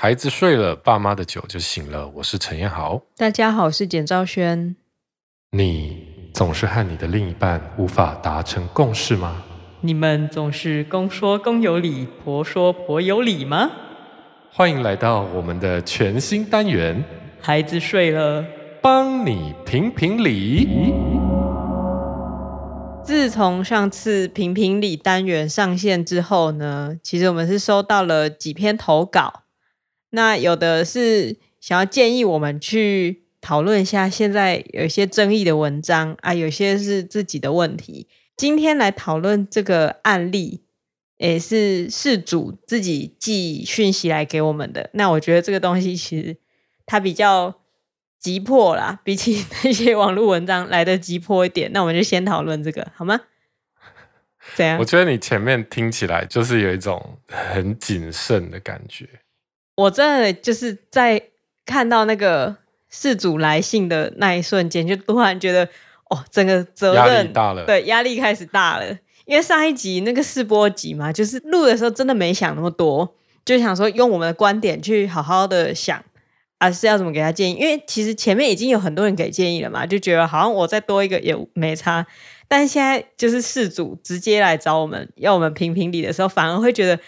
孩子睡了，爸妈的酒就醒了。我是陈彦豪，大家好，我是简兆轩。你总是和你的另一半无法达成共识吗？你们总是公说公有理，婆说婆有理吗？欢迎来到我们的全新单元。孩子睡了，帮你评评理。自从上次评评理单元上线之后呢，其实我们是收到了几篇投稿。那有的是想要建议我们去讨论一下现在有一些争议的文章啊，有些是自己的问题。今天来讨论这个案例，也是事主自己寄讯息来给我们的。那我觉得这个东西其实它比较急迫啦，比起 那些网络文章来得急迫一点。那我们就先讨论这个好吗？怎样？我觉得你前面听起来就是有一种很谨慎的感觉。我真的就是在看到那个事主来信的那一瞬间，就突然觉得哦，整个责任大了，对，压力开始大了。因为上一集那个试播集嘛，就是录的时候真的没想那么多，就想说用我们的观点去好好的想，啊是要怎么给他建议。因为其实前面已经有很多人给建议了嘛，就觉得好像我再多一个也没差。但是现在就是事主直接来找我们要我们评评理的时候，反而会觉得。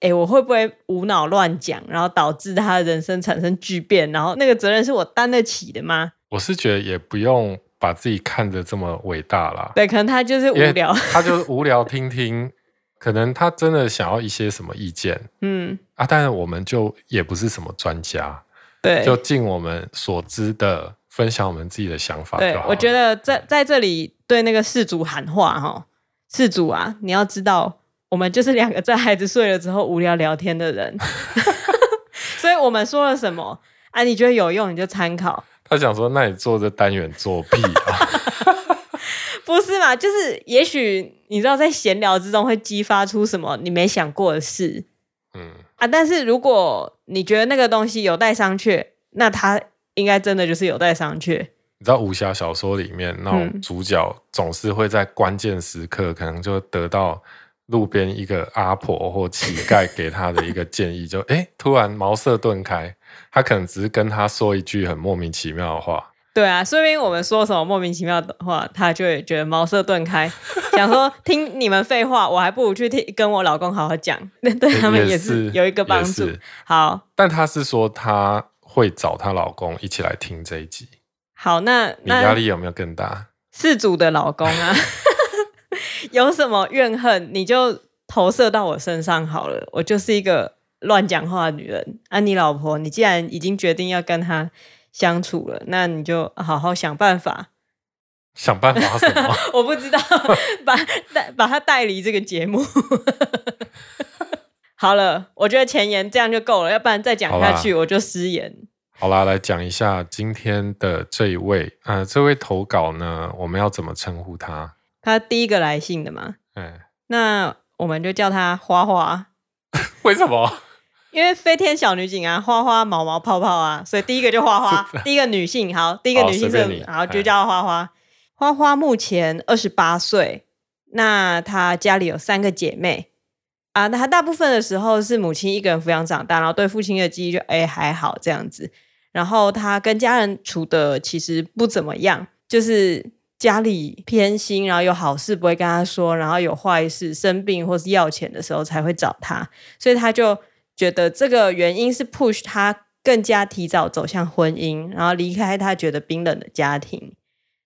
哎，我会不会无脑乱讲，然后导致他的人生产生巨变？然后那个责任是我担得起的吗？我是觉得也不用把自己看得这么伟大啦。对，可能他就是无聊，他就无聊听听，可能他真的想要一些什么意见。嗯啊，但是我们就也不是什么专家，对，就尽我们所知的分享我们自己的想法就好。对，我觉得在在这里对那个事主喊话哈，事主啊，你要知道。我们就是两个在孩子睡了之后无聊聊天的人，所以我们说了什么啊？你觉得有用你就参考。他想说，那你做这单元作弊啊？不是嘛？就是也许你知道，在闲聊之中会激发出什么你没想过的事。嗯啊，但是如果你觉得那个东西有待商榷，那他应该真的就是有待商榷。你知道武侠小说里面那种主角总是会在关键时刻可能就得到。路边一个阿婆或乞丐给他的一个建议，就哎，突然茅塞顿开。他可能只是跟他说一句很莫名其妙的话。对啊，说明我们说什么莫名其妙的话，他就会觉得茅塞顿开，想说听你们废话，我还不如去听跟我老公好好讲，那 对他们也是有一个帮助。好，但他是说他会找她老公一起来听这一集。好，那你压力有没有更大？事主的老公啊。有什么怨恨，你就投射到我身上好了。我就是一个乱讲话的女人。啊，你老婆，你既然已经决定要跟他相处了，那你就好好想办法。想办法什么？我不知道。把带把他带离这个节目。好了，我觉得前言这样就够了，要不然再讲下去我就失言。好啦，来讲一下今天的这一位。呃，这位投稿呢，我们要怎么称呼他？他第一个来信的嘛，嗯，那我们就叫他花花。为什么？因为飞天小女警啊，花花毛毛泡泡啊，所以第一个就花花，第一个女性，好，第一个女性是，好，就叫花花。花花目前二十八岁，那她家里有三个姐妹啊，那她大部分的时候是母亲一个人抚养长大，然后对父亲的记忆就哎还好这样子，然后她跟家人处的其实不怎么样，就是。家里偏心，然后有好事不会跟他说，然后有坏事生病或是要钱的时候才会找他，所以他就觉得这个原因是 push 他更加提早走向婚姻，然后离开他觉得冰冷的家庭。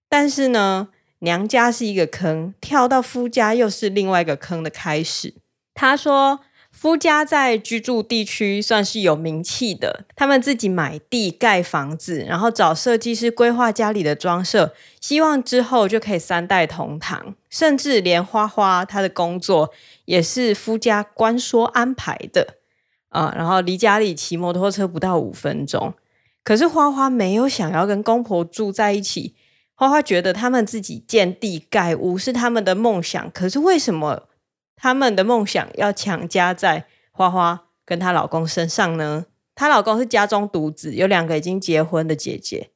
但是呢，娘家是一个坑，跳到夫家又是另外一个坑的开始。他说。夫家在居住地区算是有名气的，他们自己买地盖房子，然后找设计师规划家里的装设，希望之后就可以三代同堂，甚至连花花她的工作也是夫家官说安排的啊。然后离家里骑摩托车不到五分钟，可是花花没有想要跟公婆住在一起，花花觉得他们自己建地盖屋是他们的梦想，可是为什么？他们的梦想要强加在花花跟她老公身上呢？她老公是家中独子，有两个已经结婚的姐姐。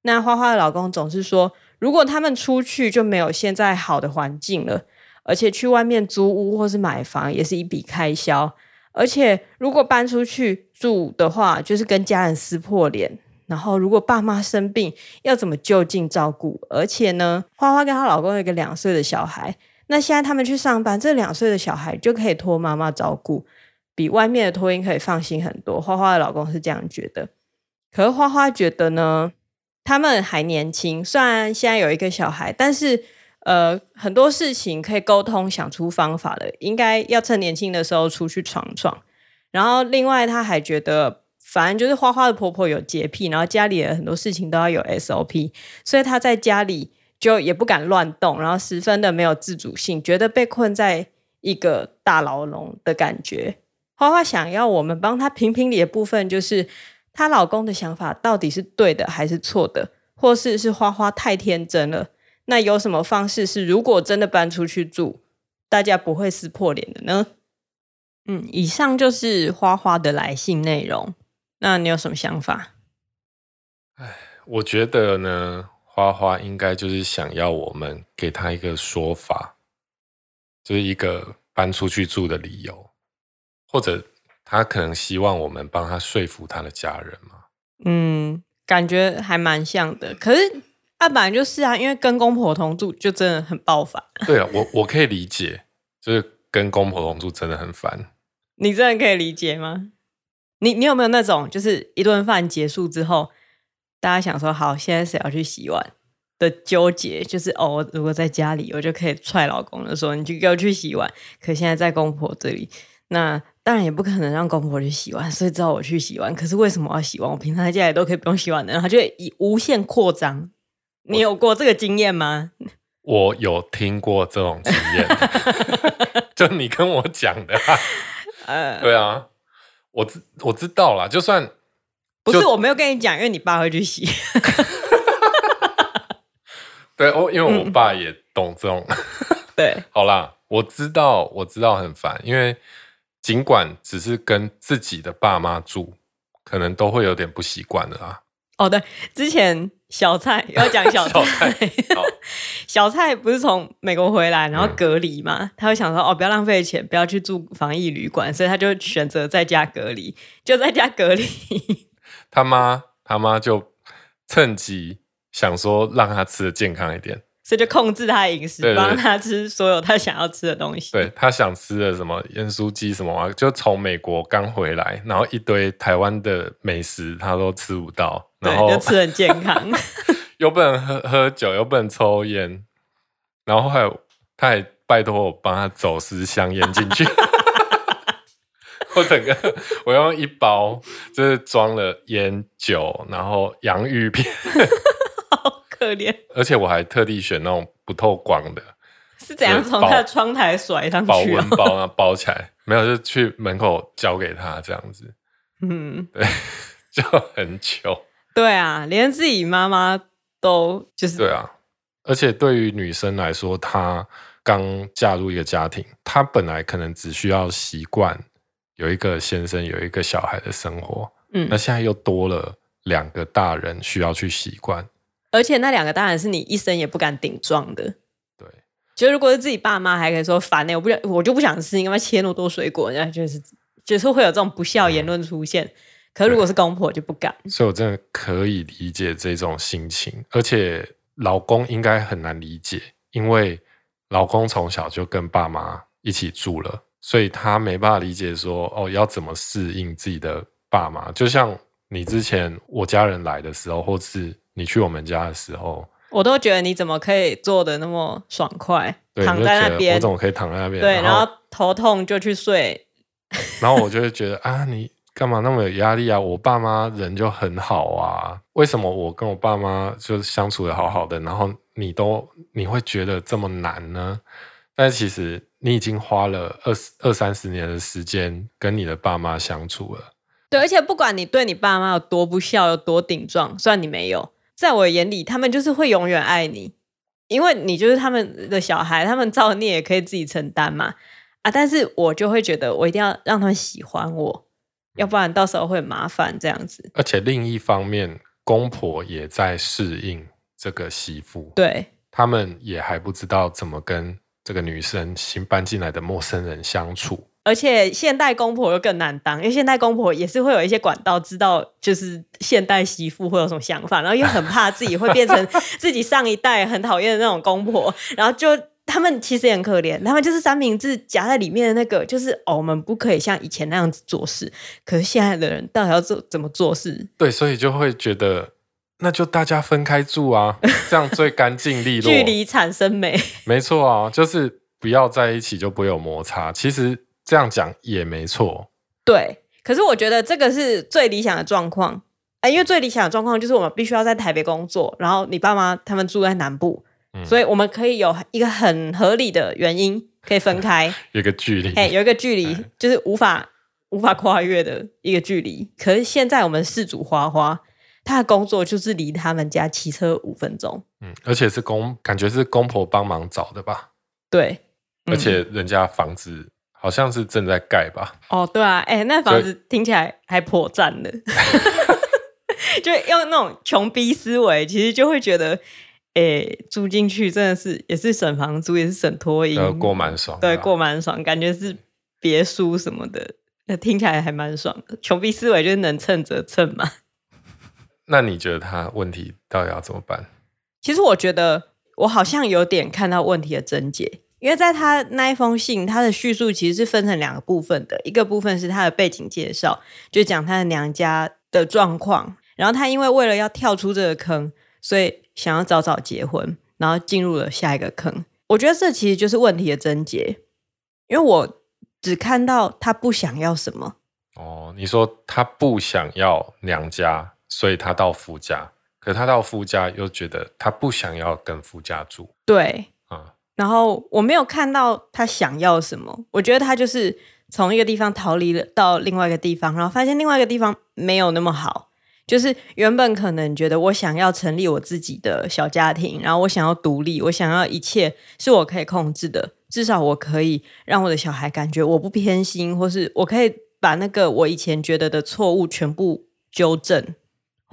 那花花的老公总是说，如果他们出去就没有现在好的环境了，而且去外面租屋或是买房也是一笔开销而且如果搬出去住的话，就是跟家人撕破脸。然后如果爸妈生病，要怎么就近照顾？而且呢，花花跟她老公有一个两岁的小孩，那现在他们去上班，这两岁的小孩就可以托妈妈照顾，比外面的托婴可以放心很多。花花的老公是这样觉得，可是花花觉得呢，他们还年轻，虽然现在有一个小孩，但是。呃，很多事情可以沟通，想出方法的，应该要趁年轻的时候出去闯闯。然后，另外他还觉得，反正就是花花的婆婆有洁癖，然后家里的很多事情都要有 SOP，所以他在家里就也不敢乱动，然后十分的没有自主性，觉得被困在一个大牢笼的感觉。花花想要我们帮他评评理的部分，就是她老公的想法到底是对的还是错的，或是是花花太天真了。那有什么方式是，如果真的搬出去住，大家不会撕破脸的呢？嗯，以上就是花花的来信内容。那你有什么想法？哎，我觉得呢，花花应该就是想要我们给他一个说法，就是一个搬出去住的理由，或者他可能希望我们帮他说服他的家人嘛。嗯，感觉还蛮像的，可是。他本来就是啊，因为跟公婆同住就真的很爆烦。对啊，我我可以理解，就是跟公婆同住真的很烦。你真的可以理解吗？你你有没有那种，就是一顿饭结束之后，大家想说好，现在谁要去洗碗的纠结？就是哦，如果在家里，我就可以踹老公的说，你就给我去洗碗。可现在在公婆这里，那当然也不可能让公婆去洗碗，所以只好我去洗碗。可是为什么我要洗碗？我平常在家里都可以不用洗碗的，然后就以无限扩张。你有过这个经验吗？我有听过这种经验，就你跟我讲的、啊。呃，对啊，我知我知道啦，就算不是我没有跟你讲，因为你爸会去洗。对，我因为我爸也懂这种。嗯、对，好啦，我知道，我知道很烦，因为尽管只是跟自己的爸妈住，可能都会有点不习惯的啊。哦，对，之前。小蔡要讲小蔡，小蔡，小蔡不是从美国回来，然后隔离嘛？嗯、他会想说哦，不要浪费钱，不要去住防疫旅馆，所以他就选择在家隔离，就在家隔离。他妈他妈就趁机想说让他吃的健康一点，所以就控制他的饮食，帮他吃所有他想要吃的东西。对，他想吃的什么盐酥鸡什么，就从美国刚回来，然后一堆台湾的美食他都吃不到。然后就吃很健康，又不能喝喝酒，又不能抽烟，然后还有他还拜托我帮他走私香烟进去，我整个我用一包就是装了烟酒，然后洋芋片，好可怜，而且我还特地选那种不透光的，是怎样从他的窗台甩上去，保温包啊包起来，没有就去门口交给他这样子，嗯，对，就很糗。对啊，连自己妈妈都就是对啊，而且对于女生来说，她刚嫁入一个家庭，她本来可能只需要习惯有一个先生、有一个小孩的生活，嗯，那现在又多了两个大人需要去习惯，而且那两个大人是你一生也不敢顶撞的，对，就如果是自己爸妈，还可以说烦呢、欸，我不想，我就不想吃，你干嘛切那么多水果？人家就是就是会有这种不孝言论出现。嗯可如果是公婆就不敢，所以我真的可以理解这种心情，而且老公应该很难理解，因为老公从小就跟爸妈一起住了，所以他没办法理解说哦，要怎么适应自己的爸妈。就像你之前我家人来的时候，或是你去我们家的时候，我都觉得你怎么可以做的那么爽快，躺在那边，我怎么可以躺在那边？对，然后头痛就去睡，然后我就会觉得啊，你。干嘛那么有压力啊？我爸妈人就很好啊，为什么我跟我爸妈就相处的好好的，然后你都你会觉得这么难呢？但其实你已经花了二二三十年的时间跟你的爸妈相处了。对，而且不管你对你爸妈有多不孝，有多顶撞，虽然你没有，在我眼里，他们就是会永远爱你，因为你就是他们的小孩，他们造孽也可以自己承担嘛。啊，但是我就会觉得，我一定要让他们喜欢我。要不然到时候会麻烦这样子，而且另一方面，公婆也在适应这个媳妇，对，他们也还不知道怎么跟这个女生新搬进来的陌生人相处，而且现代公婆又更难当，因为现代公婆也是会有一些管道知道，就是现代媳妇会有什么想法，然后又很怕自己会变成 自己上一代很讨厌的那种公婆，然后就他们其实也很可怜，他们就是三明治夹在里面的那个，就是哦，我们不可以像以前那样子做事，可是现在的人到底要做怎么做事？对，所以就会觉得那就大家分开住啊，这样最干净利落，距离产生美，没错啊，就是不要在一起就不会有摩擦，其实。这样讲也没错，对。可是我觉得这个是最理想的状况，哎，因为最理想的状况就是我们必须要在台北工作，然后你爸妈他们住在南部，嗯、所以我们可以有一个很合理的原因可以分开，有一个距离，哎，有一个距离，就是无法无法跨越的一个距离。可是现在我们四组花花，他的工作就是离他们家骑车五分钟，嗯，而且是公，感觉是公婆帮忙找的吧？对，而且人家房子。好像是正在盖吧？哦，对啊，哎、欸，那房子听起来还破赞的，就用那种穷逼思维，其实就会觉得，哎、欸，住进去真的是也是省房租，也是省托婴，过蛮爽，对，过蛮爽，感觉是别墅什么的，那听起来还蛮爽的。穷逼思维就是能蹭则蹭嘛。那你觉得他问题到底要怎么办？其实我觉得我好像有点看到问题的症结。因为在他那一封信，他的叙述其实是分成两个部分的，一个部分是他的背景介绍，就讲他的娘家的状况，然后他因为为了要跳出这个坑，所以想要早早结婚，然后进入了下一个坑。我觉得这其实就是问题的症结，因为我只看到他不想要什么。哦，你说他不想要娘家，所以他到夫家，可他到夫家又觉得他不想要跟夫家住。对，嗯。然后我没有看到他想要什么，我觉得他就是从一个地方逃离了到另外一个地方，然后发现另外一个地方没有那么好。就是原本可能觉得我想要成立我自己的小家庭，然后我想要独立，我想要一切是我可以控制的，至少我可以让我的小孩感觉我不偏心，或是我可以把那个我以前觉得的错误全部纠正，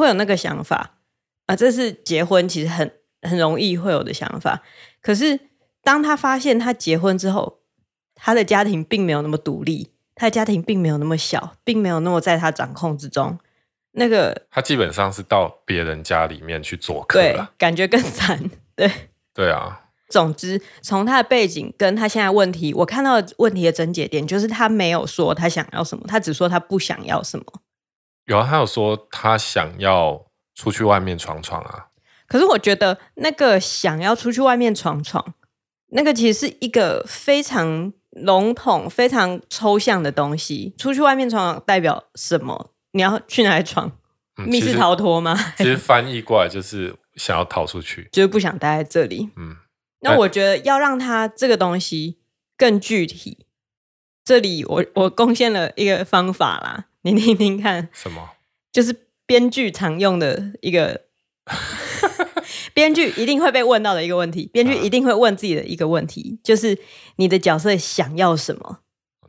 会有那个想法啊，这是结婚其实很很容易会有的想法，可是。当他发现他结婚之后，他的家庭并没有那么独立，他的家庭并没有那么小，并没有那么在他掌控之中。那个他基本上是到别人家里面去做客了，对，感觉更惨。对，对啊。总之，从他的背景跟他现在问题，我看到的问题的症结点就是他没有说他想要什么，他只说他不想要什么。有啊，他有说他想要出去外面闯闯啊。可是我觉得那个想要出去外面闯闯。那个其实是一个非常笼统、非常抽象的东西。出去外面闯闯代表什么？你要去哪里闯？嗯、密室逃脱吗？其实，其实翻译过来就是想要逃出去，就是不想待在这里。嗯，那我觉得要让他这个东西更具体。这里我我贡献了一个方法啦，你听听看。什么？就是编剧常用的一个。编剧一定会被问到的一个问题，编剧一定会问自己的一个问题，就是你的角色想要什么？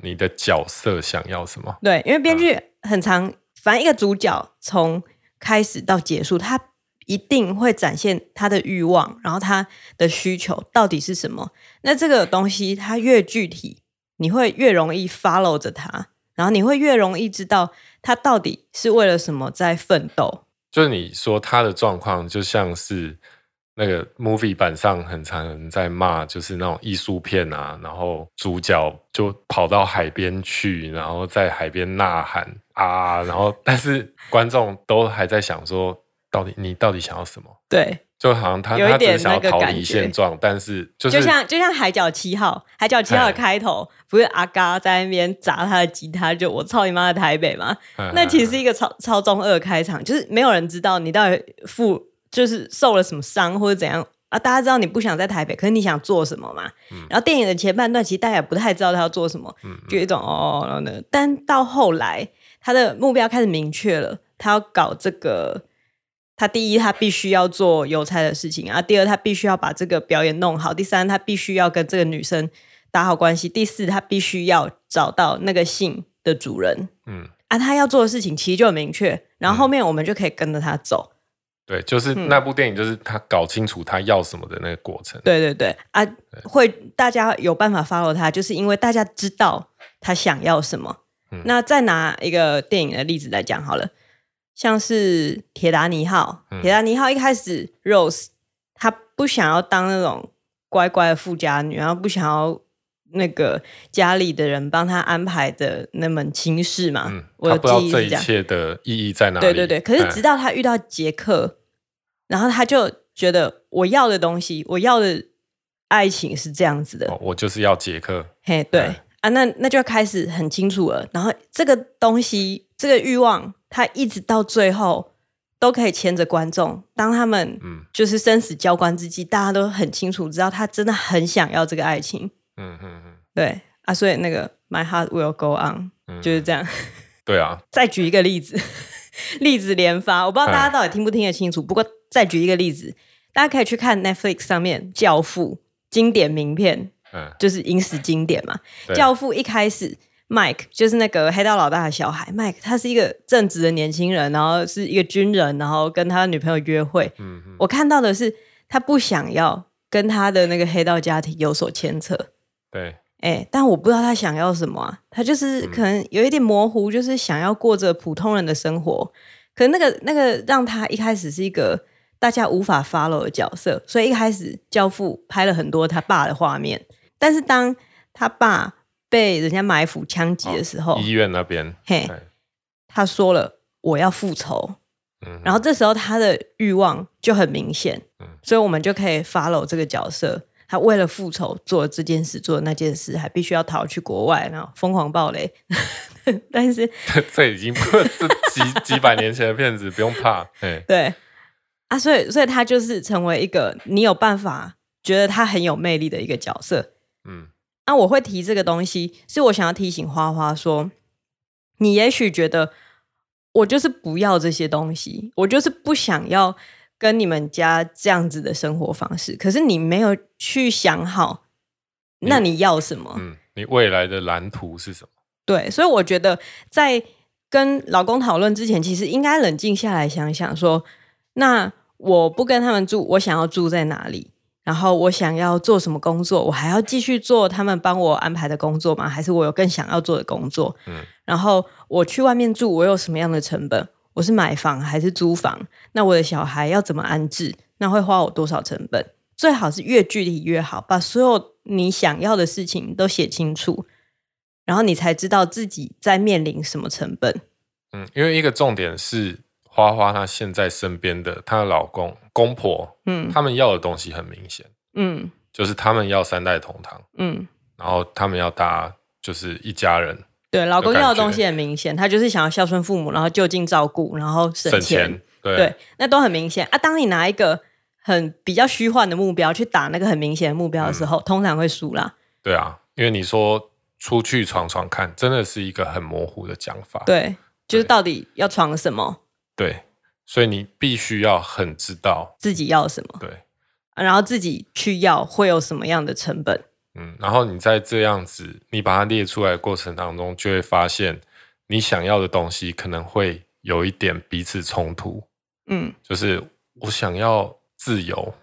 你的角色想要什么？对，因为编剧很常，反正一个主角从开始到结束，他一定会展现他的欲望，然后他的需求到底是什么？那这个东西它越具体，你会越容易 follow 着他，然后你会越容易知道他到底是为了什么在奋斗。就是你说他的状况，就像是那个 movie 版上很常人在骂，就是那种艺术片啊，然后主角就跑到海边去，然后在海边呐喊啊，然后但是观众都还在想说，到底你到底想要什么？对。就好像他他只想要逃离现状，但是就是就像就像海角七号，海角七号的开头不是阿嘎在那边砸他的吉他，就我操你妈的台北嘛？那其实是一个超超中二开场，就是没有人知道你到底负就是受了什么伤或者怎样啊？大家知道你不想在台北，可是你想做什么嘛？嗯、然后电影的前半段其实大家也不太知道他要做什么，嗯、就一种哦，然后呢，但到后来他的目标开始明确了，他要搞这个。他第一，他必须要做邮差的事情啊；第二，他必须要把这个表演弄好；第三，他必须要跟这个女生打好关系；第四，他必须要找到那个信的主人。嗯，啊，他要做的事情其实就很明确，然后后面我们就可以跟着他走。对，就是那部电影，就是他搞清楚他要什么的那个过程。对对对啊，对会大家有办法 follow 他，就是因为大家知道他想要什么。嗯、那再拿一个电影的例子来讲好了，像是《铁达尼号》。《铁达尼号》一开始，Rose 她不想要当那种乖乖的富家女，然后不想要那个家里的人帮她安排的那门亲事嘛。嗯、我的记忆这样，他不知道这一切的意义在哪里。对对对，可是直到她遇到杰克。然后她就觉得我要的东西，我要的爱情是这样子的。哦、我就是要杰克。嘿，对、嗯、啊，那那就开始很清楚了。然后这个东西，这个欲望，他一直到最后都可以牵着观众。当他们嗯就是生死交关之际，嗯、大家都很清楚知道他真的很想要这个爱情。嗯嗯嗯，对啊，所以那个 My heart will go on，、嗯、就是这样。对啊。再举一个例子。例子连发，我不知道大家到底听不听得清楚。不过再举一个例子，大家可以去看 Netflix 上面《教父》经典名片，就是影史经典嘛。《教父》一开始，Mike 就是那个黑道老大的小孩，Mike 他是一个正直的年轻人，然后是一个军人，然后跟他女朋友约会。我看到的是他不想要跟他的那个黑道家庭有所牵扯。对。哎、欸，但我不知道他想要什么啊，他就是可能有一点模糊，就是想要过着普通人的生活。可能那个那个让他一开始是一个大家无法 follow 的角色，所以一开始教父拍了很多他爸的画面。但是当他爸被人家埋伏枪击的时候，哦、医院那边，嘿，他说了我要复仇。嗯，然后这时候他的欲望就很明显，嗯，所以我们就可以 follow 这个角色。他为了复仇做这件事，做那件事，还必须要逃去国外，然后疯狂暴雷。但是 这已经不是几几百年前的片子，不用怕。对啊，所以所以他就是成为一个你有办法觉得他很有魅力的一个角色。嗯，那、啊、我会提这个东西，是我想要提醒花花说，你也许觉得我就是不要这些东西，我就是不想要。跟你们家这样子的生活方式，可是你没有去想好，那你要什么？嗯，你未来的蓝图是什么？对，所以我觉得在跟老公讨论之前，其实应该冷静下来想想，说，那我不跟他们住，我想要住在哪里？然后我想要做什么工作？我还要继续做他们帮我安排的工作吗？还是我有更想要做的工作？嗯，然后我去外面住，我有什么样的成本？我是买房还是租房？那我的小孩要怎么安置？那会花我多少成本？最好是越具体越好，把所有你想要的事情都写清楚，然后你才知道自己在面临什么成本。嗯，因为一个重点是花花她现在身边的她的老公公婆，嗯，他们要的东西很明显，嗯，就是他们要三代同堂，嗯，然后他们要搭就是一家人。对，老公要的东西很明显，他就是想要孝顺父母，然后就近照顾，然后省钱。对，对，那都很明显啊。当你拿一个很比较虚幻的目标去打那个很明显的目标的时候，嗯、通常会输啦。对啊，因为你说出去闯闯看，真的是一个很模糊的讲法。对，就是到底要闯什么？对，所以你必须要很知道自己要什么。对，然后自己去要会有什么样的成本。嗯，然后你在这样子，你把它列出来的过程当中，就会发现你想要的东西可能会有一点彼此冲突。嗯，就是我想要自由，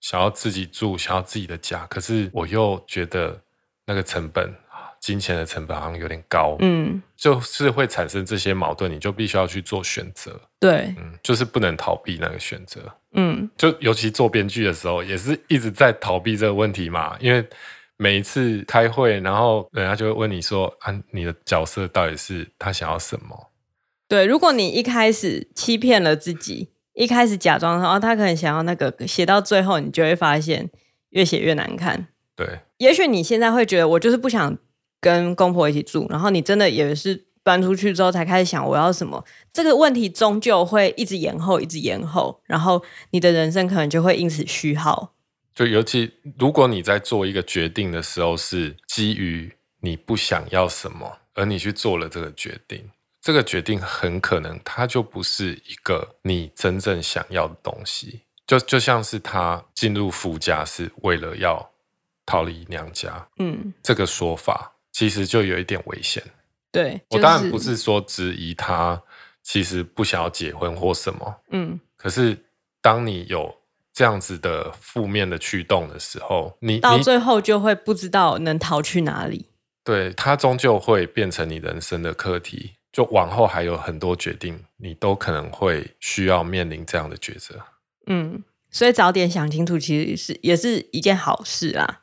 想要自己住，想要自己的家，可是我又觉得那个成本，金钱的成本好像有点高。嗯，就是会产生这些矛盾，你就必须要去做选择。对，嗯，就是不能逃避那个选择。嗯，就尤其做编剧的时候，也是一直在逃避这个问题嘛，因为。每一次开会，然后人家就会问你说：“啊，你的角色到底是他想要什么？”对，如果你一开始欺骗了自己，一开始假装说他可能想要那个，写到最后，你就会发现越写越难看。对，也许你现在会觉得我就是不想跟公婆一起住，然后你真的也是搬出去之后才开始想我要什么，这个问题终究会一直延后，一直延后，然后你的人生可能就会因此虚耗。就尤其如果你在做一个决定的时候，是基于你不想要什么，而你去做了这个决定，这个决定很可能它就不是一个你真正想要的东西。就就像是他进入夫家是为了要逃离娘家，嗯，这个说法其实就有一点危险。对，我当然不是说质疑他其实不想要结婚或什么，嗯，可是当你有这样子的负面的驱动的时候，你到最后就会不知道能逃去哪里。对，它终究会变成你人生的课题。就往后还有很多决定，你都可能会需要面临这样的抉择。嗯，所以早点想清楚，其实是也是一件好事啊。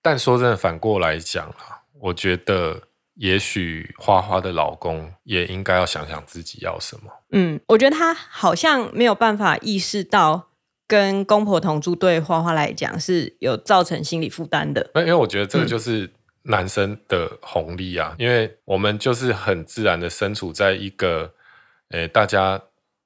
但说真的，反过来讲啊，我觉得也许花花的老公也应该要想想自己要什么。嗯，我觉得他好像没有办法意识到跟公婆同住对花花来讲是有造成心理负担的。因为我觉得这个就是。嗯男生的红利啊，因为我们就是很自然的身处在一个，诶、欸，大家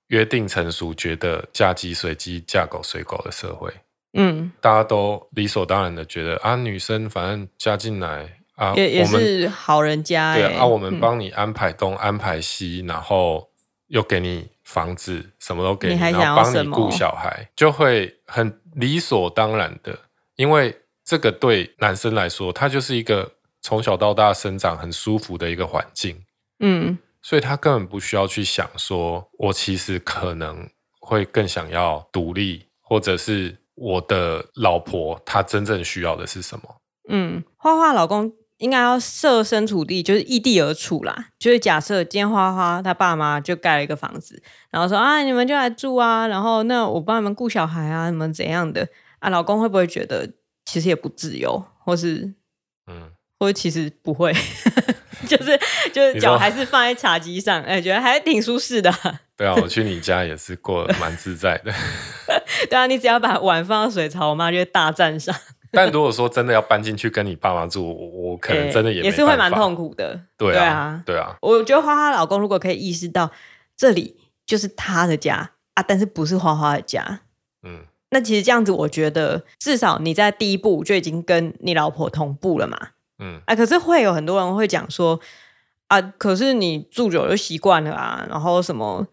约定成熟，觉得嫁鸡随鸡，嫁狗随狗的社会。嗯，大家都理所当然的觉得啊，女生反正嫁进来啊，也也是好人家。对啊，我们帮你安排东、嗯、安排西，然后又给你房子，什么都给你，你然后帮你顾小孩，就会很理所当然的，因为。这个对男生来说，他就是一个从小到大生长很舒服的一个环境，嗯，所以他根本不需要去想说，我其实可能会更想要独立，或者是我的老婆她真正需要的是什么？嗯，花花老公应该要设身处地，就是异地而处啦。就是假设今天花花他爸妈就盖了一个房子，然后说啊，你们就来住啊，然后那我帮你们顾小孩啊，你们怎样的啊？老公会不会觉得？其实也不自由，或是，嗯，或者其实不会，就是 就是脚还是放在茶几上，哎，觉得还挺舒适的。对啊，我去你家也是过得蛮自在的。对啊，你只要把碗放到水槽，我妈就会大赞赏。但如果说真的要搬进去跟你爸妈住，我可能真的也、欸、也是会蛮痛苦的。对啊，对啊。对啊，我觉得花花老公如果可以意识到这里就是他的家啊，但是不是花花的家，嗯。那其实这样子，我觉得至少你在第一步就已经跟你老婆同步了嘛。嗯，啊，可是会有很多人会讲说，啊，可是你住久就习惯了啊，然后什么，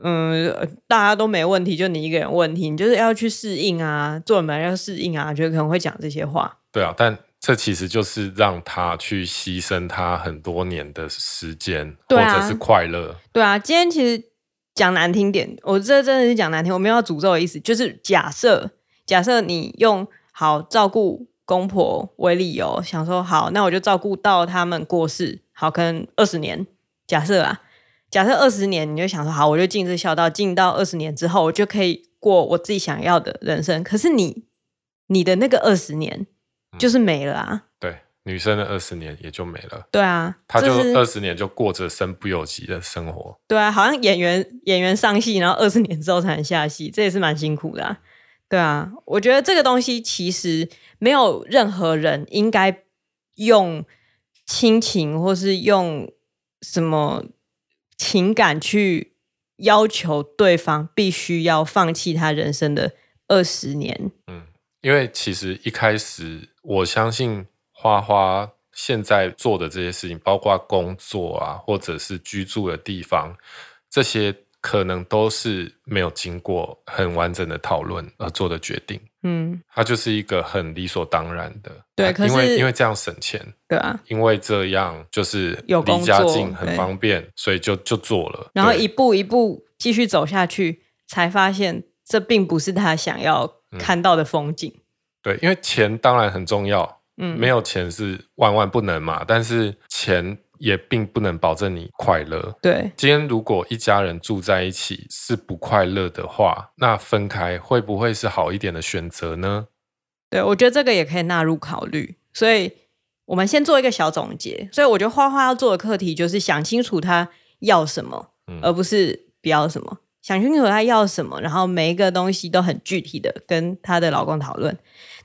嗯，大家都没问题，就你一个人问题，你就是要去适应啊，做人要适应啊，觉得可能会讲这些话。对啊，但这其实就是让他去牺牲他很多年的时间，或者是快乐。对啊，今天其实。讲难听点，我这真的是讲难听，我没有要诅咒的意思，就是假设，假设你用好照顾公婆为理由，想说好，那我就照顾到他们过世，好，可能二十年，假设啊，假设二十年，你就想说好，我就尽这孝道，尽到二十年之后，我就可以过我自己想要的人生。可是你，你的那个二十年就是没了啊。嗯女生的二十年也就没了，对啊，她就二十年就过着身不由己的生活，对啊，好像演员演员上戏，然后二十年之后才能下戏，这也是蛮辛苦的啊，对啊，我觉得这个东西其实没有任何人应该用亲情或是用什么情感去要求对方必须要放弃他人生的二十年，嗯，因为其实一开始我相信。花花现在做的这些事情，包括工作啊，或者是居住的地方，这些可能都是没有经过很完整的讨论而做的决定。嗯，它就是一个很理所当然的。对，啊、因为因为这样省钱。对啊，因为这样就是离家近，很方便，所以就就做了。然后一步一步继续走下去，才发现这并不是他想要看到的风景。嗯、对，因为钱当然很重要。嗯，没有钱是万万不能嘛，但是钱也并不能保证你快乐。对，今天如果一家人住在一起是不快乐的话，那分开会不会是好一点的选择呢？对，我觉得这个也可以纳入考虑。所以我们先做一个小总结。所以我觉得花花要做的课题就是想清楚他要什么，嗯，而不是不要什么。想清楚他要什么，然后每一个东西都很具体的跟她的老公讨论。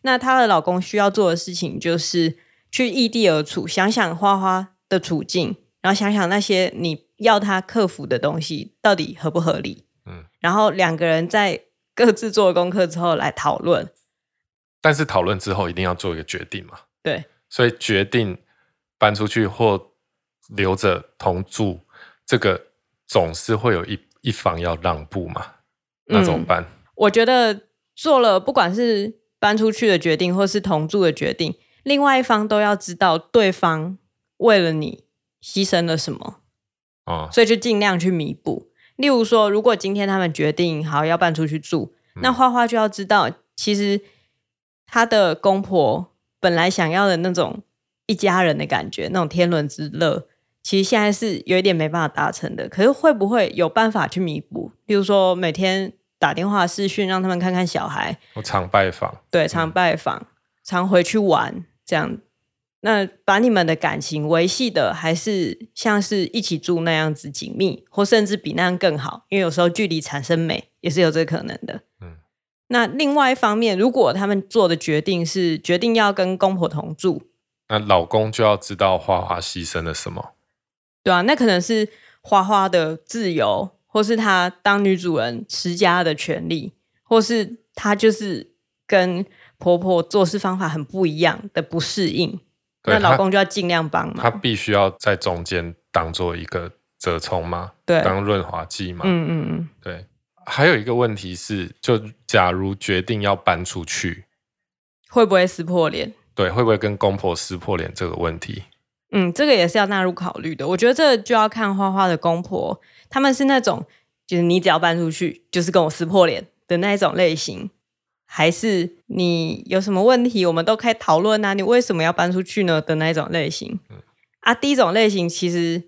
那她的老公需要做的事情就是去异地而处，想想花花的处境，然后想想那些你要他克服的东西到底合不合理。嗯，然后两个人在各自做功课之后来讨论。但是讨论之后一定要做一个决定嘛？对，所以决定搬出去或留着同住，这个总是会有一。一方要让步嘛？那怎么办？嗯，我觉得做了不管是搬出去的决定，或是同住的决定，另外一方都要知道对方为了你牺牲了什么。哦，所以就尽量去弥补。例如说，如果今天他们决定好要搬出去住，那花花就要知道，其实他的公婆本来想要的那种一家人的感觉，那种天伦之乐，其实现在是有一点没办法达成的。可是会不会有办法去弥补？例如说每天打电话视讯，让他们看看小孩，我常拜访，对，常拜访，嗯、常回去玩，这样。那把你们的感情维系的还是像是一起住那样子紧密，或甚至比那样更好，因为有时候距离产生美也是有这个可能的。嗯，那另外一方面，如果他们做的决定是决定要跟公婆同住，那老公就要知道花花牺牲了什么。对啊，那可能是花花的自由，或是她当女主人持家的权利，或是她就是跟婆婆做事方法很不一样的不适应。那老公就要尽量帮忙，他必须要在中间当做一个折冲嘛，对，当润滑剂嘛，嗯嗯嗯，对。还有一个问题是，就假如决定要搬出去，会不会撕破脸？对，会不会跟公婆撕破脸这个问题？嗯，这个也是要纳入考虑的。我觉得这就要看花花的公婆，他们是那种就是你只要搬出去，就是跟我撕破脸的那一种类型。还是你有什么问题，我们都可以讨论啊。你为什么要搬出去呢？的那一种类型，嗯、啊，第一种类型其实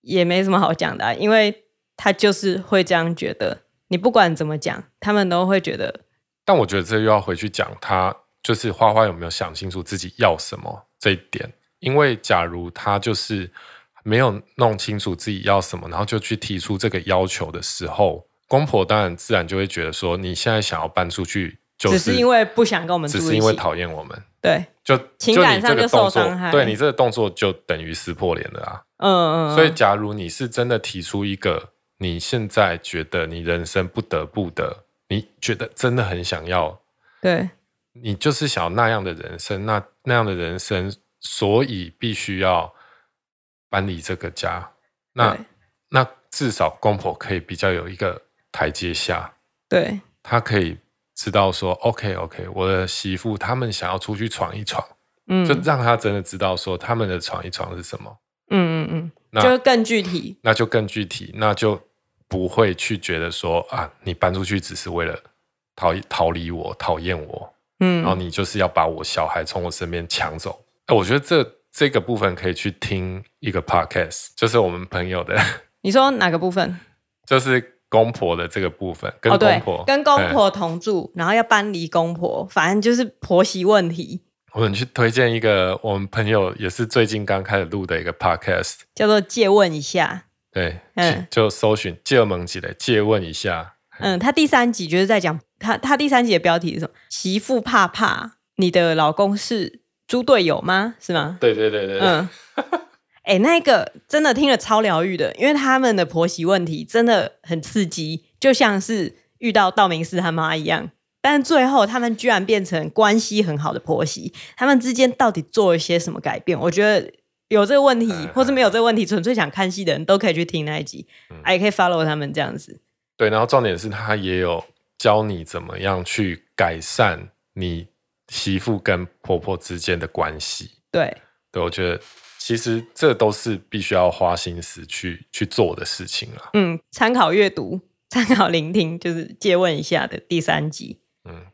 也没什么好讲的、啊，因为他就是会这样觉得。你不管怎么讲，他们都会觉得。但我觉得这又要回去讲，他就是花花有没有想清楚自己要什么这一点。因为假如他就是没有弄清楚自己要什么，然后就去提出这个要求的时候，公婆当然自然就会觉得说，你现在想要搬出去。只是因为不想跟我们住，只是因为讨厌我们，对，就情感上就受伤害，对你这个动作就等于撕破脸了啊。嗯嗯。所以，假如你是真的提出一个你现在觉得你人生不得不的，你觉得真的很想要，对，你就是想要那样的人生，那那样的人生，所以必须要搬离这个家。那那至少公婆可以比较有一个台阶下，对，他可以。知道说，OK OK，我的媳妇他们想要出去闯一闯，嗯，就让他真的知道说他们的闯一闯是什么，嗯嗯嗯，那就更具体，那就更具体，那就不会去觉得说啊，你搬出去只是为了逃逃离我，讨厌我，嗯，然后你就是要把我小孩从我身边抢走。哎，我觉得这这个部分可以去听一个 podcast，就是我们朋友的，你说哪个部分？就是。公婆的这个部分，跟公婆、哦、跟公婆同住，嗯、然后要搬离公婆，反正就是婆媳问题。我们去推荐一个我们朋友也是最近刚开始录的一个 podcast，叫做“借问一下”。对，嗯，就搜寻“借问几的借问一下”。嗯，他第三集就是在讲他他第三集的标题是什么？媳妇怕怕，你的老公是猪队友吗？是吗？对对对对，嗯。哎，那个真的听了超疗愈的，因为他们的婆媳问题真的很刺激，就像是遇到道明寺他妈一样。但最后他们居然变成关系很好的婆媳，他们之间到底做了些什么改变？我觉得有这个问题，或是没有这个问题，纯粹想看戏的人都可以去听那一集，嗯、也可以 follow 他们这样子。对，然后重点是他也有教你怎么样去改善你媳妇跟婆婆之间的关系。对，对，我觉得。其实这都是必须要花心思去去做的事情了。嗯，参考阅读，参考聆听，就是借问一下的第三集。嗯，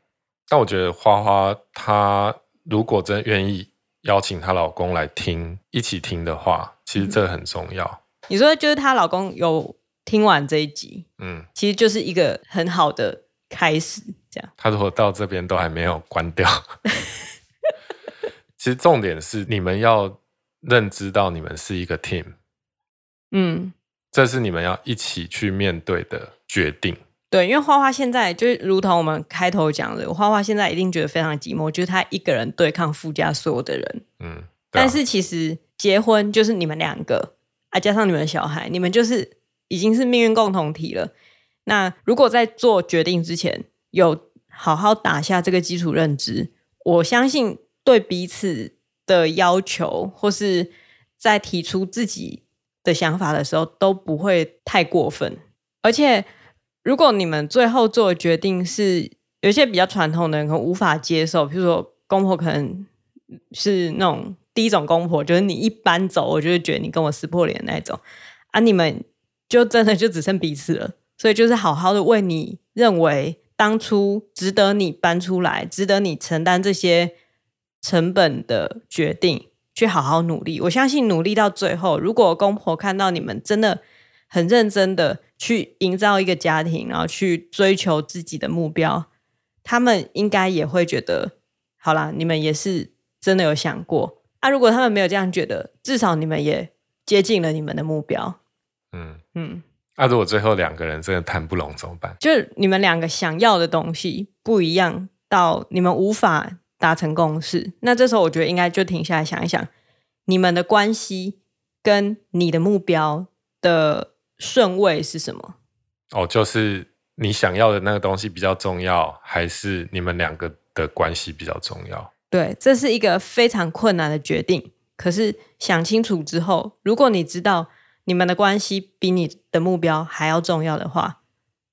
但我觉得花花她如果真愿意邀请她老公来听，一起听的话，其实这很重要。嗯，你说就是她老公有听完这一集，嗯，其实就是一个很好的开始。这样，他如果到这边都还没有关掉，其实重点是你们要。认知到你们是一个 team，嗯，这是你们要一起去面对的决定。对，因为花花现在就是如同我们开头讲的，花花现在一定觉得非常寂寞，就是他一个人对抗附加所有的人。嗯，啊、但是其实结婚就是你们两个啊，加上你们的小孩，你们就是已经是命运共同体了。那如果在做决定之前有好好打下这个基础认知，我相信对彼此。的要求，或是在提出自己的想法的时候，都不会太过分。而且，如果你们最后做的决定是有些比较传统的人可能无法接受，比如说公婆可能是那种第一种公婆，就是你一搬走，我就会觉得你跟我撕破脸的那种啊，你们就真的就只剩彼此了。所以，就是好好的为你认为当初值得你搬出来，值得你承担这些成本的决定，去好好努力。我相信努力到最后，如果公婆看到你们真的很认真的去营造一个家庭，然后去追求自己的目标，他们应该也会觉得，好啦，你们也是真的有想过。啊，如果他们没有这样觉得，至少你们也接近了你们的目标。嗯嗯。那、啊、如果最后两个人真的谈不拢怎么办？就是你们两个想要的东西不一样，到你们无法达成共识，那这时候我觉得应该就停下来想一想，你们的关系跟你的目标的顺位是什么？哦，就是你想要的那个东西比较重要，还是你们两个的关系比较重要？对，这是一个非常困难的决定。可是想清楚之后，如果你知道。你们的关系比你的目标还要重要的话，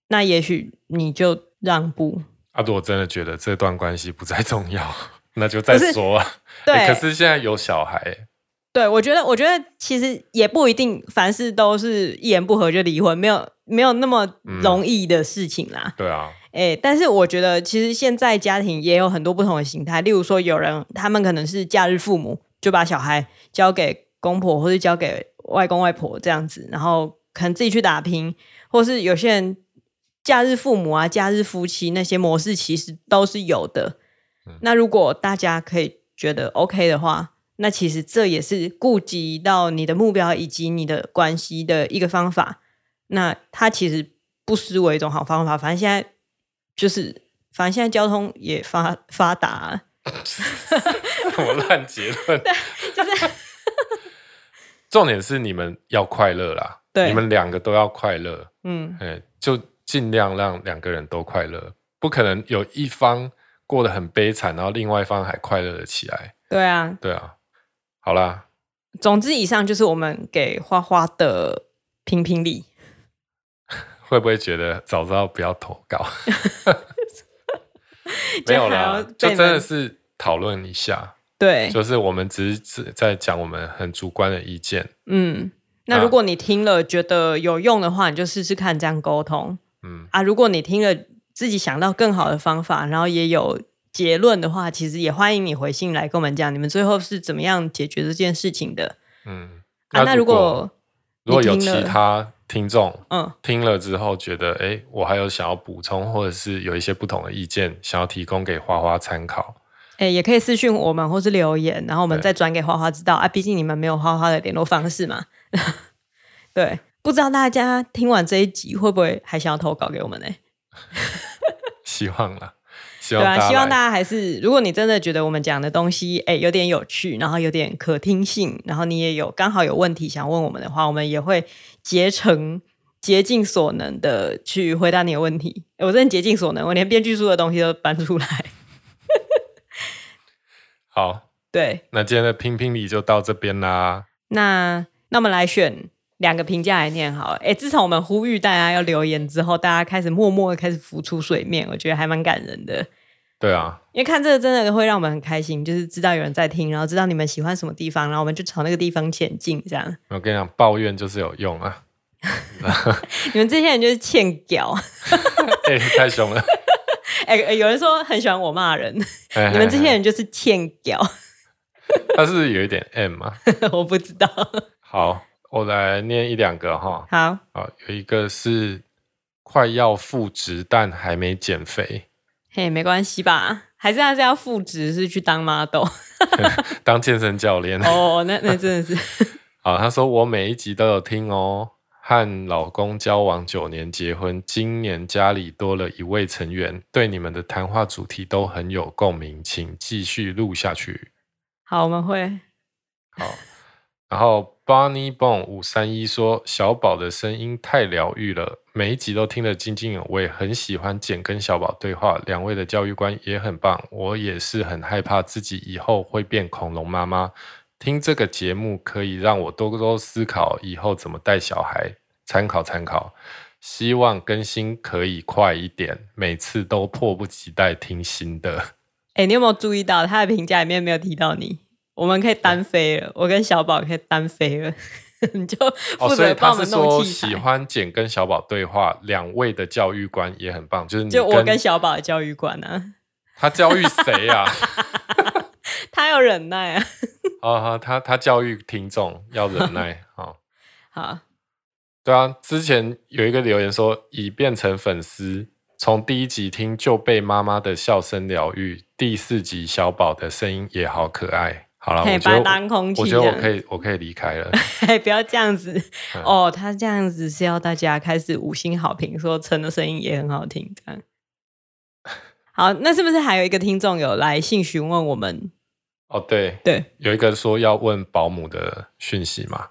那也许你就让步。啊，如果真的觉得这段关系不再重要，那就再说。对、欸，可是现在有小孩。对，我觉得，我觉得其实也不一定，凡事都是一言不合就离婚，没有没有那么容易的事情啦。嗯、对啊，哎、欸，但是我觉得其实现在家庭也有很多不同的形态，例如说有人他们可能是假日父母，就把小孩交给公婆或者交给。外公外婆这样子，然后可能自己去打拼，或是有些人假日父母啊、假日夫妻那些模式，其实都是有的。嗯。那如果大家可以觉得 OK 的话，那其实这也是顾及到你的目标以及你的关系的一个方法。那它其实不失为一种好方法。反正现在就是，反正现在交通也发发达啊。什么烂结论？对，就是。重点是你们要快乐啦，对，你们两个都要快乐，嗯，哎，就尽量让两个人都快乐，不可能有一方过得很悲惨，然后另外一方还快乐了起来。对啊，对啊，好啦，总之以上就是我们给花花的评评理，会不会觉得早知道不要投稿？没有啦，就真的是讨论一下。对，就是我们只是在讲我们很主观的意见。嗯，那如果你听了觉得有用的话，你就试试看这样沟通。嗯啊，如果你听了自己想到更好的方法，然后也有结论的话，其实也欢迎你回信来跟我们讲，你们最后是怎么样解决这件事情的。嗯，啊，那如果如果有其他听众，嗯，听了之后觉得，哎，我还有想要补充，或者是有一些不同的意见，想要提供给花花参考。哎、欸，也可以私讯我们，或是留言，然后我们再转给花花知道啊。毕竟你们没有花花的联络方式嘛。对，不知道大家听完这一集会不会还想要投稿给我们呢？希望啦，希望对啊，希望大家还是，如果你真的觉得我们讲的东西哎、欸、有点有趣，然后有点可听性，然后你也有刚好有问题想问我们的话，我们也会竭诚竭尽所能的去回答你的问题。欸、我真的竭尽所能，我连编剧书的东西都搬出来。好，对，那今天的评评理就到这边啦。那那我们来选两个评价来念好了。哎，自从我们呼吁大家要留言之后，大家开始默默的开始浮出水面，我觉得还蛮感人的。对啊，因为看这个真的会让我们很开心，就是知道有人在听，然后知道你们喜欢什么地方，然后我们就朝那个地方前进。这样，我跟你讲，抱怨就是有用啊。你们这些人就是欠屌，哎，太凶了。哎、欸，有人说很喜欢我骂人，你们这些人就是欠屌。他是有一点 M 吗？我不知道。好，我来念一两个哈。好，好，有一个是快要复职但还没减肥。嘿，没关系吧？还是还是要复职，是去当 model，当健身教练。哦，那那真的是。好，他说我每一集都有听哦。和老公交往九年，结婚，今年家里多了一位成员，对你们的谈话主题都很有共鸣，请继续录下去。好，我们会。好，然后 Bonnie Bone 五三一说，小宝的声音太疗愈了，每一集都听得津津有味，很喜欢简跟小宝对话，两位的教育观也很棒，我也是很害怕自己以后会变恐龙妈妈。听这个节目可以让我多多思考以后怎么带小孩，参考参考。希望更新可以快一点，每次都迫不及待听新的。哎、欸，你有没有注意到他的评价里面没有提到你？我们可以单飞了，我跟小宝可以单飞了。你就负责帮我们弄器材。喜欢简跟小宝对话，两位的教育观也很棒，就是你就我跟小宝的教育观呢、啊？他教育谁呀、啊？他要忍耐啊！好好，他他教育听众要忍 耐。好，好，对啊，之前有一个留言说，已变成粉丝，从第一集听就被妈妈的笑声疗愈，第四集小宝的声音也好可爱。好了，我觉得我觉得我可以，我可以离开了。不要这样子、嗯、哦，他这样子是要大家开始五星好评，说陈的声音也很好听，这样。好，那是不是还有一个听众有来信询问我们？哦，对对，有一个说要问保姆的讯息嘛。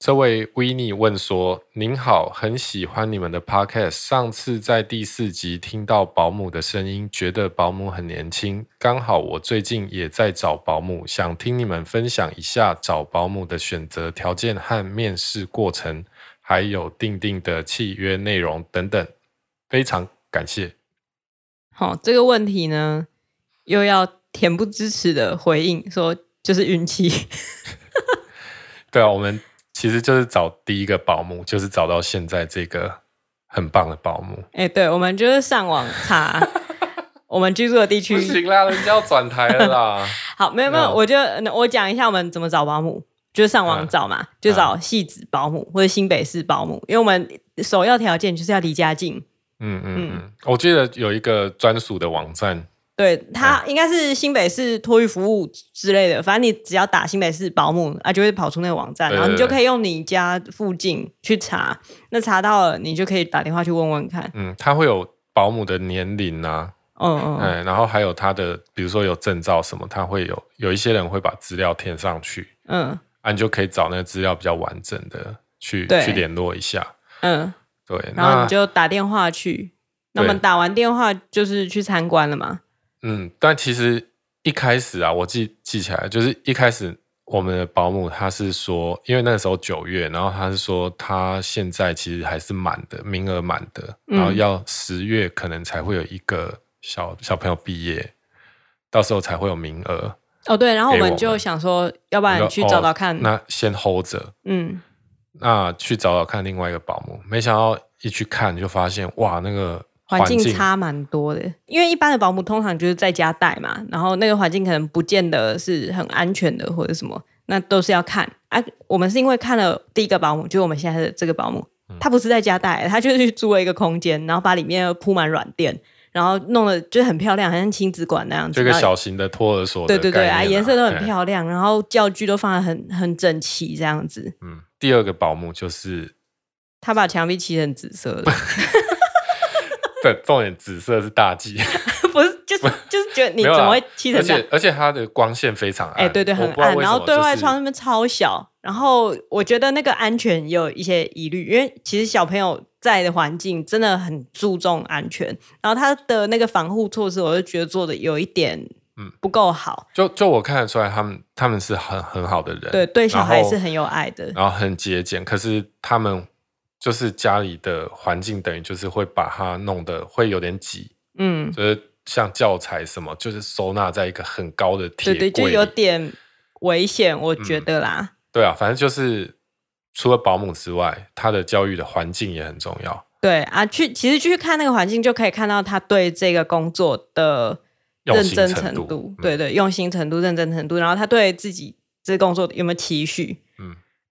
这位维尼问说：“您好，很喜欢你们的 podcast。上次在第四集听到保姆的声音，觉得保姆很年轻。刚好我最近也在找保姆，想听你们分享一下找保姆的选择条件和面试过程，还有定定的契约内容等等。非常感谢。”好，这个问题呢，又要。恬不知耻的回应说：“就是运气。”对啊，我们其实就是找第一个保姆，就是找到现在这个很棒的保姆。哎、欸，对，我们就是上网查 我们居住的地区。不行啦，人家要转台了啦。好，没有没有，我就我讲一下我们怎么找保姆，就是上网找嘛，啊、就找汐止保姆或者新北市保姆，因为我们首要条件就是要离家近。嗯嗯嗯，我记得有一个专属的网站。对，他应该是新北市托育服务之类的，反正你只要打新北市保姆啊，就会跑出那个网站，然后你就可以用你家附近去查，那查到了你就可以打电话去问问看。嗯，他会有保姆的年龄啊，嗯嗯，嗯，然后还有他的，比如说有证照什么，他会有有一些人会把资料填上去，嗯，啊，你就可以找那个资料比较完整的去去联络一下，嗯，对，然后你就打电话去，那么打完电话就是去参观了嘛。嗯，但其实一开始啊，我记记起来，就是一开始我们的保姆她是说，因为那个时候九月，然后她是说她现在其实还是满的，名额满的，然后要十月可能才会有一个小小朋友毕业，到时候才会有名额。哦，对，然后我们就想说，要不然去找找看，哦，那先 hold 着，嗯，那去找找看另外一个保姆，没想到一去看就发现，哇，那个。环境差蛮多的，因为一般的保姆通常就是在家带嘛，然后那个环境可能不见得是很安全的或者什么，那都是要看啊。我们是因为看了第一个保姆，就是我们现在的这个保姆，她不是在家带，她就是去租了一个空间，然后把里面铺满软垫，然后弄得就很漂亮，好像亲子馆那样子。这个小型的托儿所，对对对啊，颜色都很漂亮，然后教具都放的很很整齐，这样子。嗯，第二个保姆就是他把墙壁漆成紫色的。对，重点紫色是大忌，不是，就是就是觉得你怎么会漆成这样？而且而且它的光线非常暗，哎、欸，对对，很暗。然后对外窗那边超小，然后我觉得那个安全也有一些疑虑，因为其实小朋友在的环境真的很注重安全，然后他的那个防护措施，我就觉得做的有一点嗯不够好。就就我看得出来，他们他们是很很好的人，对对，小孩是很有爱的，然后很节俭，可是他们。就是家里的环境等于就是会把它弄得会有点挤，嗯，就是像教材什么，就是收纳在一个很高的铁柜，对对，就有点危险，我觉得啦、嗯。对啊，反正就是除了保姆之外，他的教育的环境也很重要。对啊，去其实去看那个环境，就可以看到他对这个工作的认真程度，程度对对，用心程度、认真程度，然后他对自己这工作有没有期许，嗯。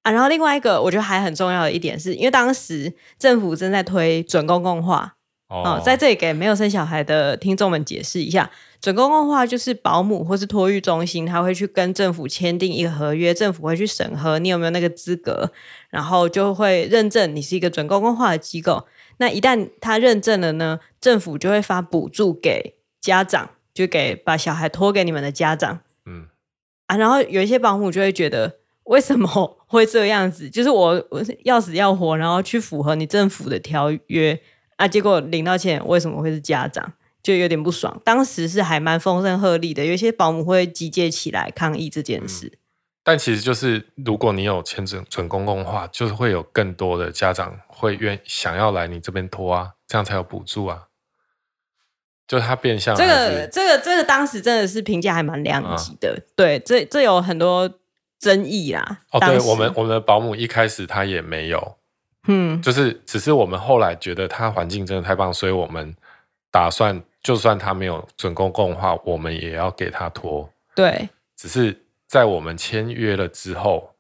啊、然后另外一个我觉得还很重要的一点是，因为当时政府正在推准公共化哦、呃，在这里给没有生小孩的听众们解释一下，准公共化就是保姆或是托育中心，他会去跟政府签订一个合约，政府会去审核你有没有那个资格，然后就会认证你是一个准公共化的机构。那一旦他认证了呢，政府就会发补助给家长，就给把小孩托给你们的家长，嗯啊，然后有一些保姆就会觉得。为什么会这样子？就是我 我要死要活，然后去符合你政府的条约啊，结果领到钱为什么会是家长？就有点不爽。当时是还蛮风声鹤唳的，有一些保姆会集结起来抗议这件事。嗯、但其实就是如果你有签准准公共化，就是会有更多的家长会愿想要来你这边拖啊，这样才有补助啊。就他变相这个这个这个当时真的是评价还蛮两极的。啊、对，这这有很多。争议啦。哦，对我们我们的保姆一开始他也没有，嗯，就是只是我们后来觉得他环境真的太棒，所以我们打算就算他没有准公共化，我们也要给他拖。对，只是在我们签约了之后。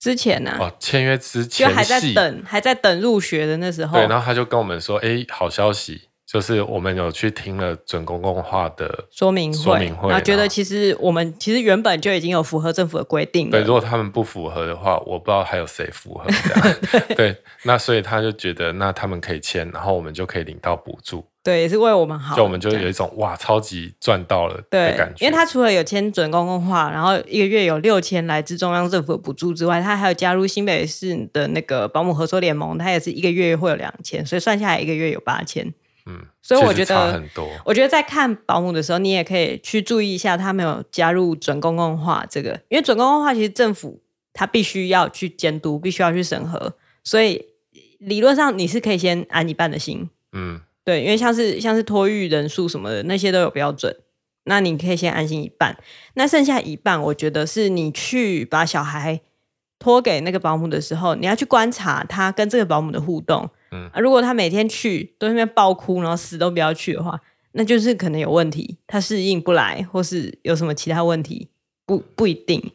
之前呢、啊？哦，签约之前就还在等，还在等入学的那时候。对，然后他就跟我们说：“哎，好消息，就是我们有去听了准公共化的说明会，说明会，然后觉得其实我们其实原本就已经有符合政府的规定。对，如果他们不符合的话，我不知道还有谁符合这样。对，对，那所以他就觉得，那他们可以签，然后我们就可以领到补助。”对，也是为我们好。就我们就有一种哇，超级赚到了的感觉。因为他除了有签准公共化，然后一个月有六千来自中央政府的补助之外，他还有加入新北市的那个保姆合作联盟，他也是一个月会有两千，所以算下来一个月有八千。嗯，所以我觉得很多。我觉得在看保姆的时候，你也可以去注意一下他没有加入准公共化这个，因为准公共化其实政府他必须要去监督，必须要去审核，所以理论上你是可以先安一半的心。嗯。对，因为像是像是托育人数什么的那些都有标准，那你可以先安心一半，那剩下一半，我觉得是你去把小孩托给那个保姆的时候，你要去观察他跟这个保姆的互动。嗯，如果他每天去都在那边爆哭，然后死都不要去的话，那就是可能有问题，他适应不来，或是有什么其他问题，不不一定。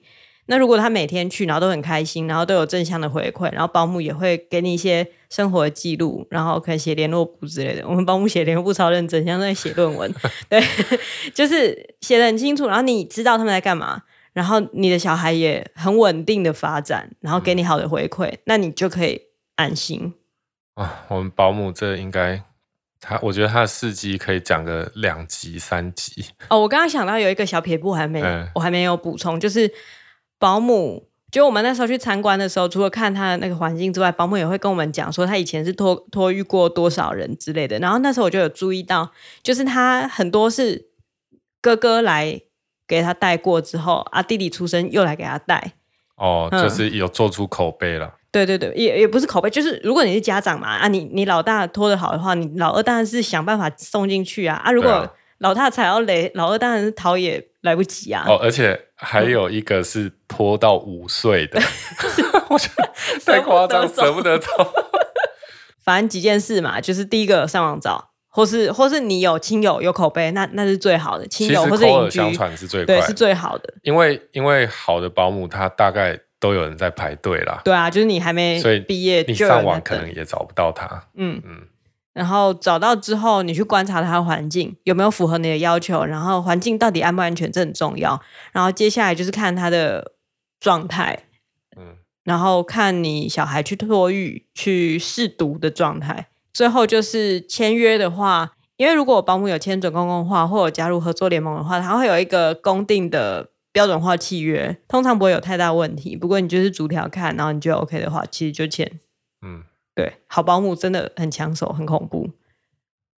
那如果他每天去，然后都很开心，然后都有正向的回馈，然后保姆也会给你一些生活的记录，然后可以写联络簿之类的。我们保姆写联络簿超认真，像在写论文，对，就是写的很清楚。然后你知道他们在干嘛，然后你的小孩也很稳定的发展，然后给你好的回馈，嗯、那你就可以安心。啊，我们保姆这应该他，我觉得他的事迹可以讲个两集三集。哦，我刚刚想到有一个小撇步还没，嗯、我还没有补充，就是。保姆，就我们那时候去参观的时候，除了看他的那个环境之外，保姆也会跟我们讲说他以前是托托育过多少人之类的。然后那时候我就有注意到，就是他很多是哥哥来给他带过之后，啊弟弟出生又来给他带。哦，就是有做出口碑了。对对对，也也不是口碑，就是如果你是家长嘛，啊你你老大拖得好的话，你老二当然是想办法送进去啊。啊如果老大踩到雷，老二当然是逃也来不及啊。哦，而且。还有一个是拖到五岁的，我觉得太夸张，舍不得走。反正几件事嘛，就是第一个上网找，或是或是你有亲友有口碑，那那是最好的。亲友或是邻居，相传是最对，是最好的。因为因为好的保姆，他大概都有人在排队啦。对啊，就是你还没毕业，你上网可能也找不到他。嗯嗯。然后找到之后，你去观察他的环境有没有符合你的要求，然后环境到底安不安全，这很重要。然后接下来就是看他的状态，嗯，然后看你小孩去托育、去试读的状态。最后就是签约的话，因为如果保姆有签准公共化或者加入合作联盟的话，它会有一个公定的标准化契约，通常不会有太大问题。不过你就是逐条看，然后你觉得 OK 的话，其实就签，嗯。对，好保姆真的很抢手，很恐怖。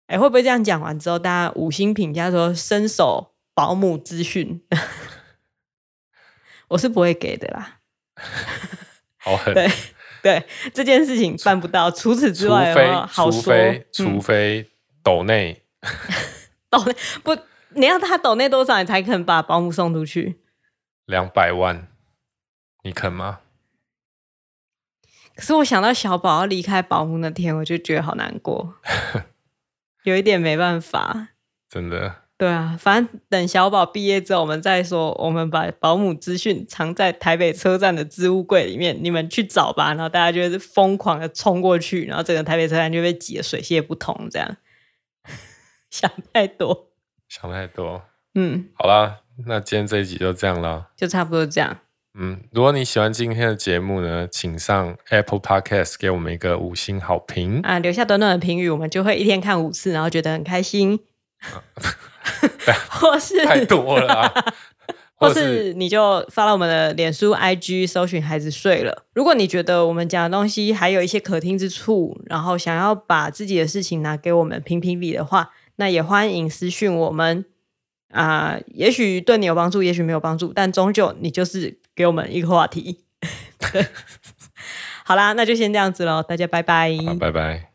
哎，会不会这样讲完之后，大家五星评价说伸手保姆资讯？我是不会给的啦。好 狠。对对，这件事情办不到。除此之外，除非好说除非除非抖内抖内不，你要他抖内多少，你才肯把保姆送出去？两百万，你肯吗？可是我想到小宝要离开保姆那天，我就觉得好难过，有一点没办法。真的？对啊，反正等小宝毕业之后，我们再说。我们把保姆资讯藏在台北车站的置物柜里面，你们去找吧。然后大家就是疯狂的冲过去，然后整个台北车站就被挤得水泄不通。这样 想太多，想太多。嗯，好啦，那今天这一集就这样了，就差不多这样。嗯，如果你喜欢今天的节目呢，请上 Apple Podcast 给我们一个五星好评啊，留下短短的评语，我们就会一天看五次，然后觉得很开心。啊、或是 太多了、啊，或是你就发到我们的脸书 IG 搜寻孩子睡了。如果你觉得我们讲的东西还有一些可听之处，然后想要把自己的事情拿给我们评评理的话，那也欢迎私讯我们啊、也许对你有帮助，也许没有帮助，但终究你就是。给我们一个话题，好啦，那就先这样子喽，大家拜拜，拜拜。